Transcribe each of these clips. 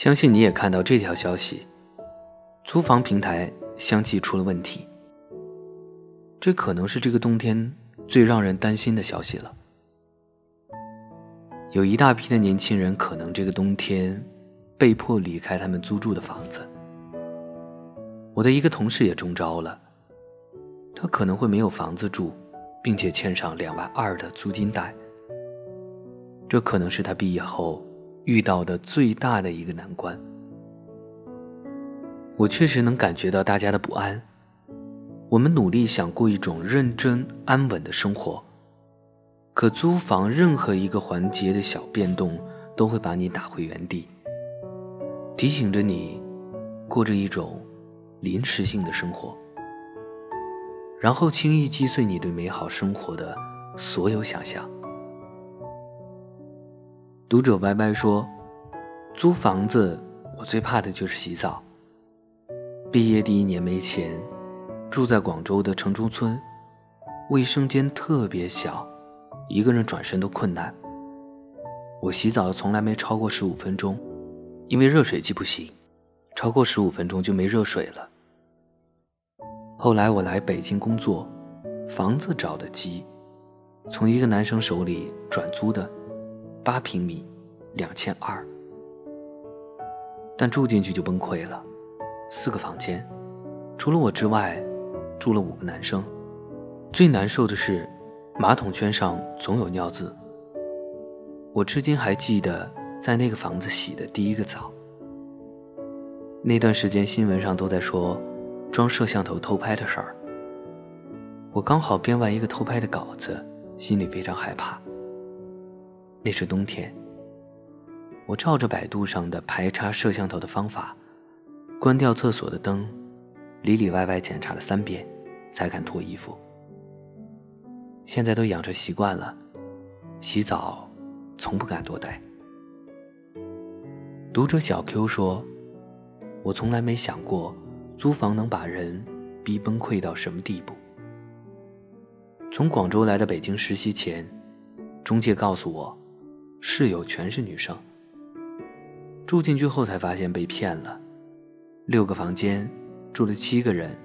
相信你也看到这条消息：租房平台相继出了问题。这可能是这个冬天最让人担心的消息了。有一大批的年轻人可能这个冬天被迫离开他们租住的房子。我的一个同事也中招了，他可能会没有房子住，并且欠上两万二的租金贷。这可能是他毕业后遇到的最大的一个难关。我确实能感觉到大家的不安。我们努力想过一种认真安稳的生活，可租房任何一个环节的小变动都会把你打回原地，提醒着你过着一种临时性的生活，然后轻易击碎你对美好生活的所有想象。读者歪歪说：“租房子，我最怕的就是洗澡。毕业第一年没钱，住在广州的城中村，卫生间特别小，一个人转身都困难。我洗澡从来没超过十五分钟，因为热水器不行，超过十五分钟就没热水了。后来我来北京工作，房子找的急，从一个男生手里转租的。”八平米，两千二，但住进去就崩溃了。四个房间，除了我之外，住了五个男生。最难受的是，马桶圈上总有尿渍。我至今还记得在那个房子洗的第一个澡。那段时间新闻上都在说装摄像头偷拍的事儿。我刚好编完一个偷拍的稿子，心里非常害怕。那是冬天。我照着百度上的排查摄像头的方法，关掉厕所的灯，里里外外检查了三遍，才敢脱衣服。现在都养成习惯了，洗澡从不敢多待。读者小 Q 说：“我从来没想过，租房能把人逼崩溃到什么地步。从广州来到北京实习前，中介告诉我。”室友全是女生。住进去后才发现被骗了，六个房间住了七个人，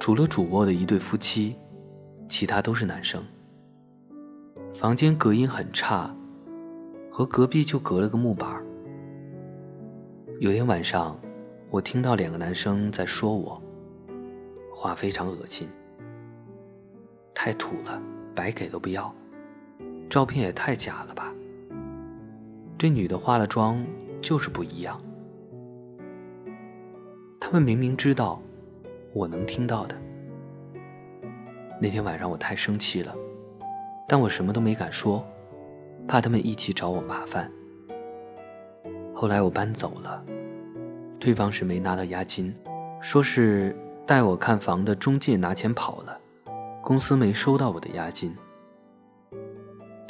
除了主卧的一对夫妻，其他都是男生。房间隔音很差，和隔壁就隔了个木板。有天晚上，我听到两个男生在说我，话非常恶心，太土了，白给都不要。照片也太假了吧！这女的化了妆就是不一样。他们明明知道我能听到的。那天晚上我太生气了，但我什么都没敢说，怕他们一起找我麻烦。后来我搬走了，退房时没拿到押金，说是带我看房的中介拿钱跑了，公司没收到我的押金。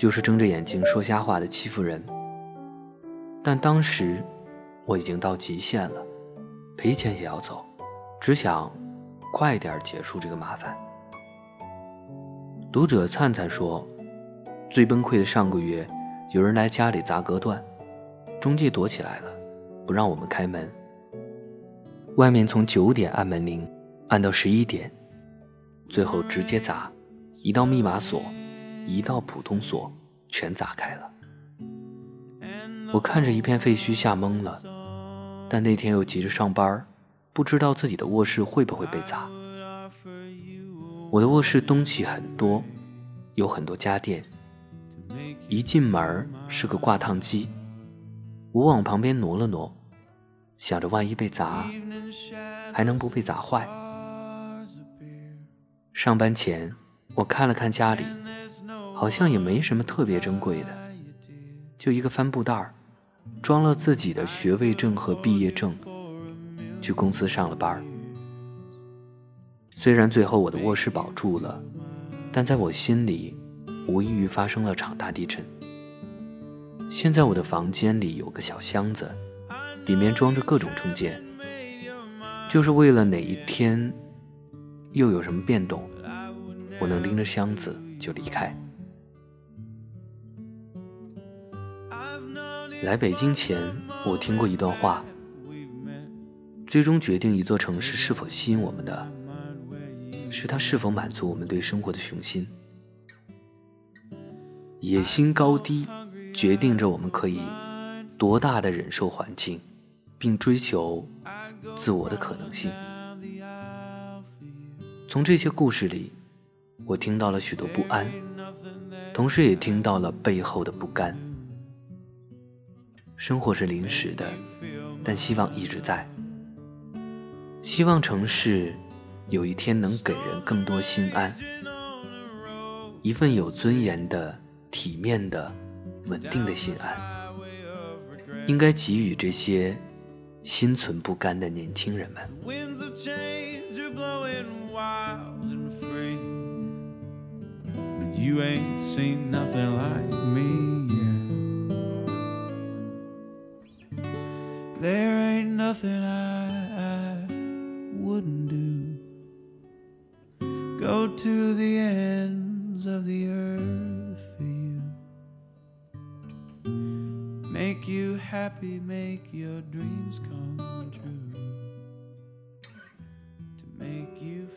就是睁着眼睛说瞎话的欺负人。但当时我已经到极限了，赔钱也要走，只想快点结束这个麻烦。读者灿灿说，最崩溃的上个月，有人来家里砸隔断，中介躲起来了，不让我们开门。外面从九点按门铃，按到十一点，最后直接砸，一道密码锁。一道普通锁全砸开了，我看着一片废墟吓懵了，但那天又急着上班，不知道自己的卧室会不会被砸。我的卧室东西很多，有很多家电，一进门是个挂烫机，我往旁边挪了挪，想着万一被砸，还能不被砸坏。上班前我看了看家里。好像也没什么特别珍贵的，就一个帆布袋儿，装了自己的学位证和毕业证，去公司上了班儿虽然最后我的卧室保住了，但在我心里，无异于发生了场大地震。现在我的房间里有个小箱子，里面装着各种证件，就是为了哪一天又有什么变动，我能拎着箱子就离开。来北京前，我听过一段话：最终决定一座城市是否吸引我们的，是它是否满足我们对生活的雄心。野心高低，决定着我们可以多大的忍受环境，并追求自我的可能性。从这些故事里，我听到了许多不安，同时也听到了背后的不甘。生活是临时的，但希望一直在。希望城市有一天能给人更多心安，一份有尊严的、体面的、稳定的心安，应该给予这些心存不甘的年轻人们。wild and free. You ain't seen nothing like me nothing I, I wouldn't do. Go to the ends of the earth for you. Make you happy, make your dreams come true. To make you